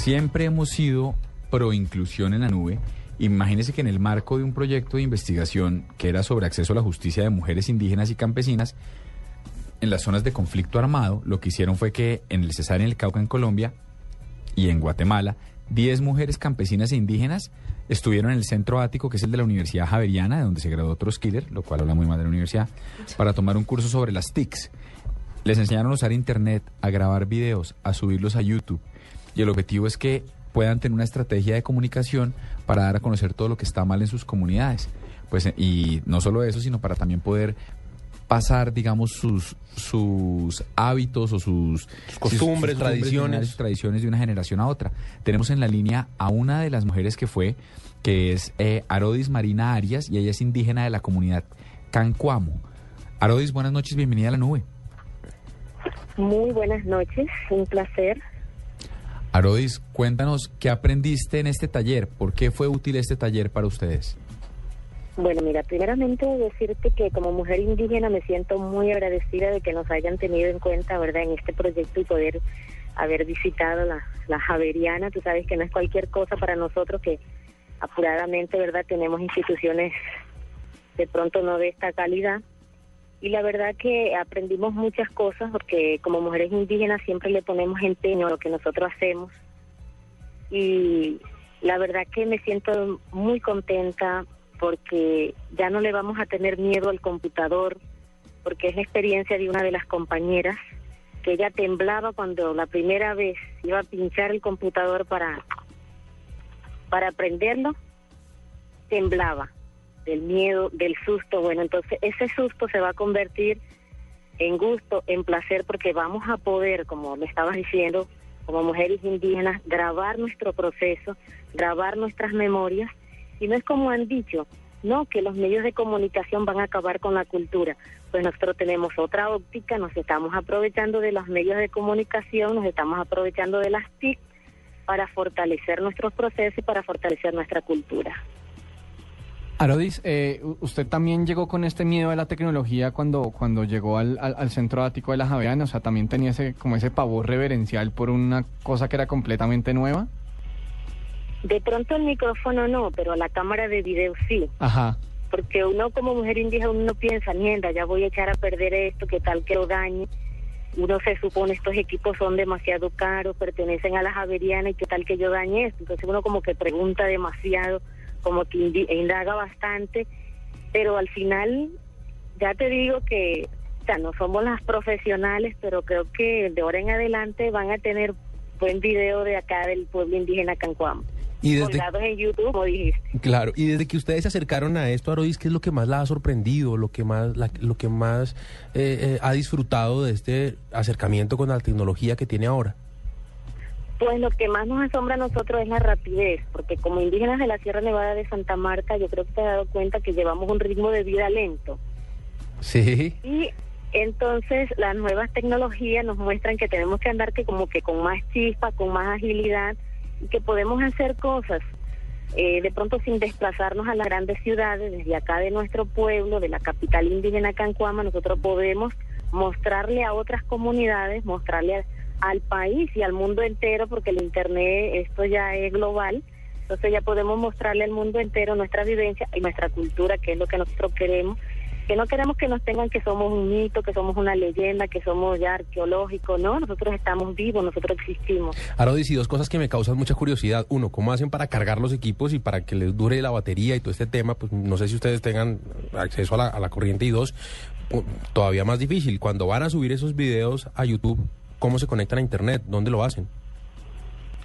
Siempre hemos sido pro inclusión en la nube. Imagínese que en el marco de un proyecto de investigación que era sobre acceso a la justicia de mujeres indígenas y campesinas, en las zonas de conflicto armado, lo que hicieron fue que en el Cesar, en el Cauca, en Colombia y en Guatemala, 10 mujeres campesinas e indígenas estuvieron en el centro ático, que es el de la Universidad Javeriana, de donde se graduó Troskiller, lo cual habla muy mal de la universidad, para tomar un curso sobre las TICs. Les enseñaron a usar internet, a grabar videos, a subirlos a YouTube. Y el objetivo es que puedan tener una estrategia de comunicación para dar a conocer todo lo que está mal en sus comunidades. Pues, y no solo eso, sino para también poder pasar, digamos, sus, sus hábitos o sus, costumbres, tradiciones. sus tradiciones de una generación a otra. Tenemos en la línea a una de las mujeres que fue, que es eh, Arodis Marina Arias, y ella es indígena de la comunidad Cancuamo. Arodis, buenas noches, bienvenida a la nube. Muy buenas noches, un placer. Arodis, cuéntanos qué aprendiste en este taller, por qué fue útil este taller para ustedes. Bueno, mira, primeramente decirte que como mujer indígena me siento muy agradecida de que nos hayan tenido en cuenta, ¿verdad?, en este proyecto y poder haber visitado la, la Javeriana. Tú sabes que no es cualquier cosa para nosotros que apuradamente, ¿verdad?, tenemos instituciones de pronto no de esta calidad. Y la verdad que aprendimos muchas cosas porque como mujeres indígenas siempre le ponemos empeño a lo que nosotros hacemos. Y la verdad que me siento muy contenta porque ya no le vamos a tener miedo al computador, porque es la experiencia de una de las compañeras que ella temblaba cuando la primera vez iba a pinchar el computador para para aprenderlo, temblaba del miedo, del susto. Bueno, entonces ese susto se va a convertir en gusto, en placer, porque vamos a poder, como le estabas diciendo, como mujeres indígenas, grabar nuestro proceso, grabar nuestras memorias. Y no es como han dicho, no, que los medios de comunicación van a acabar con la cultura. Pues nosotros tenemos otra óptica, nos estamos aprovechando de los medios de comunicación, nos estamos aprovechando de las TIC para fortalecer nuestros procesos y para fortalecer nuestra cultura. Arodis, eh, usted también llegó con este miedo a la tecnología cuando, cuando llegó al, al, al centro ático de la Javeriana, o sea, también tenía ese, como ese pavor reverencial por una cosa que era completamente nueva. De pronto el micrófono no, pero la cámara de video sí. Ajá. Porque uno como mujer indígena uno piensa, mierda, ya voy a echar a perder esto, que tal que lo dañe. Uno se supone estos equipos son demasiado caros, pertenecen a la Javeriana y que tal que yo dañe esto. Entonces uno como que pregunta demasiado como que indaga bastante, pero al final ya te digo que o sea, no somos las profesionales, pero creo que de ahora en adelante van a tener buen video de acá del pueblo indígena Cancuamo. Y desde, colgados en YouTube, como dijiste. Claro, y desde que ustedes se acercaron a esto, Arodis, ¿qué es lo que más la ha sorprendido, lo que más, la, lo que más eh, eh, ha disfrutado de este acercamiento con la tecnología que tiene ahora? Pues lo que más nos asombra a nosotros es la rapidez, porque como indígenas de la Sierra Nevada de Santa Marta, yo creo que te has dado cuenta que llevamos un ritmo de vida lento. Sí. Y entonces las nuevas tecnologías nos muestran que tenemos que andar que como que con más chispa, con más agilidad, y que podemos hacer cosas eh, de pronto sin desplazarnos a las grandes ciudades, desde acá de nuestro pueblo, de la capital indígena Cancuama, nosotros podemos mostrarle a otras comunidades, mostrarle a al país y al mundo entero, porque el Internet, esto ya es global, entonces ya podemos mostrarle al mundo entero nuestra vivencia y nuestra cultura, que es lo que nosotros queremos, que no queremos que nos tengan que somos un mito, que somos una leyenda, que somos ya arqueológicos, no, nosotros estamos vivos, nosotros existimos. Arodis, y dos cosas que me causan mucha curiosidad. Uno, ¿cómo hacen para cargar los equipos y para que les dure la batería y todo este tema? Pues no sé si ustedes tengan acceso a la, a la corriente y dos, todavía más difícil, cuando van a subir esos videos a YouTube, ¿Cómo se conectan a Internet? ¿Dónde lo hacen?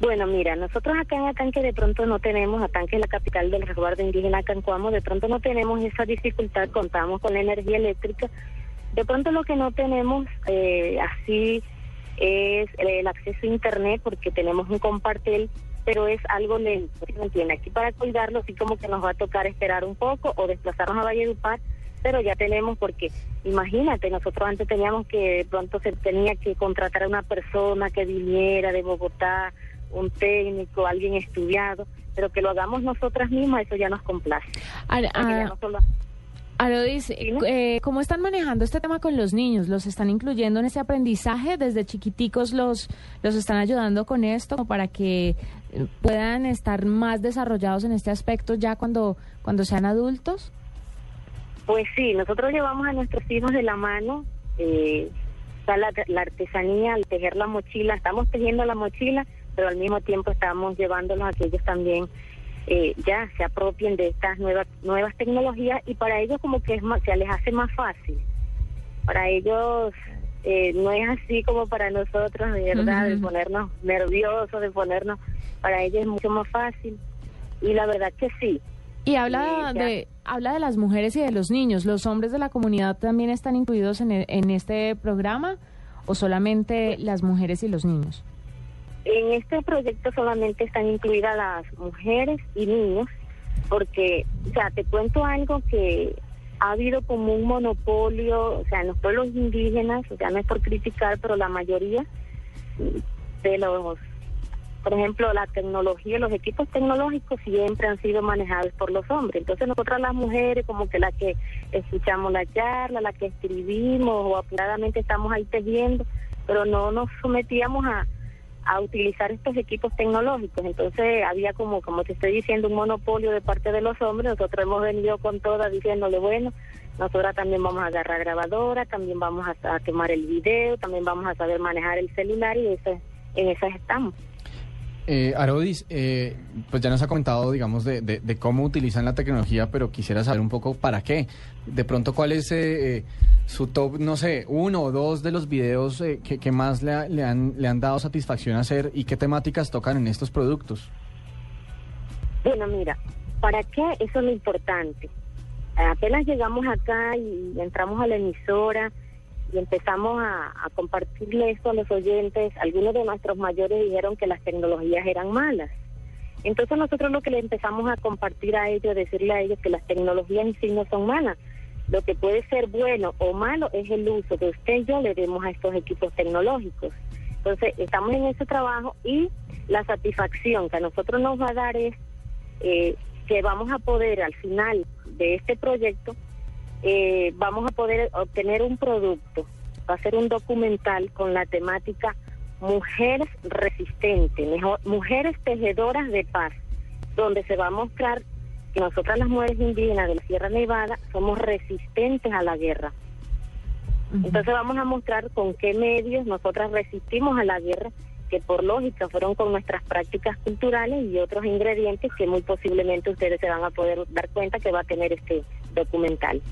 Bueno, mira, nosotros acá en Atanque de pronto no tenemos, Atanque es la capital del resguardo indígena Cancuamo, de pronto no tenemos esa dificultad, contamos con energía eléctrica. De pronto lo que no tenemos eh, así es el acceso a Internet, porque tenemos un compartel, pero es algo lento, ¿me entiende? Aquí para cuidarlo sí como que nos va a tocar esperar un poco o desplazarnos a Valledupar, pero ya tenemos porque imagínate, nosotros antes teníamos que pronto se tenía que contratar a una persona que viniera de Bogotá, un técnico, alguien estudiado, pero que lo hagamos nosotras mismas, eso ya nos complace. Ar- ah, no solo- Arodis, Dime. eh, ¿cómo están manejando este tema con los niños? ¿Los están incluyendo en ese aprendizaje? ¿Desde chiquiticos los, los están ayudando con esto para que eh, puedan estar más desarrollados en este aspecto ya cuando, cuando sean adultos? Pues sí, nosotros llevamos a nuestros hijos de la mano, eh, está la, la artesanía, al tejer la mochila, estamos tejiendo la mochila, pero al mismo tiempo estamos llevándolos a que ellos también eh, ya se apropien de estas nuevas nuevas tecnologías y para ellos como que es más, se les hace más fácil. Para ellos eh, no es así como para nosotros, de verdad, de ponernos nerviosos, de ponernos, para ellos es mucho más fácil. Y la verdad que sí, Y habla de habla de las mujeres y de los niños. ¿Los hombres de la comunidad también están incluidos en, e- en este programa o solamente las mujeres y los niños? En este proyecto solamente están incluidas las mujeres y niños, porque, o sea, te cuento algo que ha habido como un monopolio, o sea, en los pueblos indígenas, o sea, no es por criticar, pero la mayoría de los, por ejemplo, la tecnología, los equipos tecnológicos siempre han sido manejados por los hombres. Entonces nosotras las mujeres, como que las que escuchamos la charla, las que escribimos o apuradamente estamos ahí tejiendo, pero no nos sometíamos a a utilizar estos equipos tecnológicos. Entonces había como, como te estoy diciendo, un monopolio de parte de los hombres. Nosotros hemos venido con todas diciéndole, bueno, nosotras también vamos a agarrar grabadora, también vamos a, a quemar el video, también vamos a saber manejar el celular y eso, en esas estamos. Eh, Arodis, eh, pues ya nos ha comentado, digamos, de, de- de cómo utilizan la tecnología, pero quisiera saber un poco para qué. De pronto, ¿cuál es eh, su top, no sé, uno o dos de los videos eh, que, que más le, ha- le han, le han dado satisfacción hacer y qué temáticas tocan en estos productos? Bueno, mira, ¿para qué? Eso es lo importante. Apenas llegamos acá y entramos a la emisora y empezamos a, compartirle esto a los oyentes, algunos de nuestros mayores dijeron que las tecnologías eran malas. Entonces nosotros lo que le empezamos a compartir a ellos, decirle a ellos que las tecnologías en sí no son malas. Lo que puede ser bueno o malo es el uso que usted y yo le demos a estos equipos tecnológicos. Entonces estamos en ese trabajo y la satisfacción que a nosotros nos va a dar es eh, que vamos a poder al final de este proyecto, eh, vamos a poder obtener un producto, va a ser un documental con la temática Mujeres Resistentes, mejor, Mujeres Tejedoras de Paz, donde se va a mostrar que nosotras las mujeres indígenas de la Sierra Nevada somos resistentes a la guerra. Entonces vamos a mostrar con qué medios nosotras resistimos a la guerra, que por lógica fueron con nuestras prácticas culturales y otros ingredientes que muy posiblemente ustedes se van a poder dar cuenta que va a tener este documental.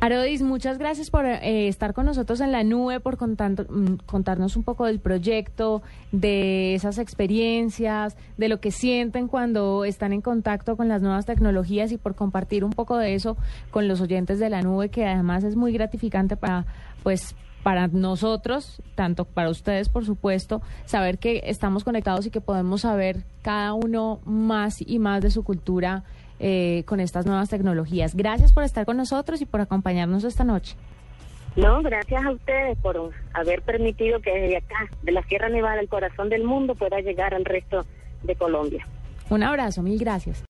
Arodis, muchas gracias por eh, estar con nosotros en la nube, por contando- mm, contarnos un poco del proyecto, de esas experiencias, de lo que sienten cuando están en contacto con las nuevas tecnologías y por compartir un poco de eso con los oyentes de la nube, que además es muy gratificante para, pues, para nosotros, tanto para ustedes, por supuesto, saber que estamos conectados y que podemos saber cada uno más y más de su cultura eh, con estas nuevas tecnologías. Gracias por estar con nosotros y por acompañarnos esta noche. No, gracias a ustedes por haber permitido que desde acá, de la Sierra Nevada, el corazón del mundo, pueda llegar al resto de Colombia. Un abrazo, mil gracias.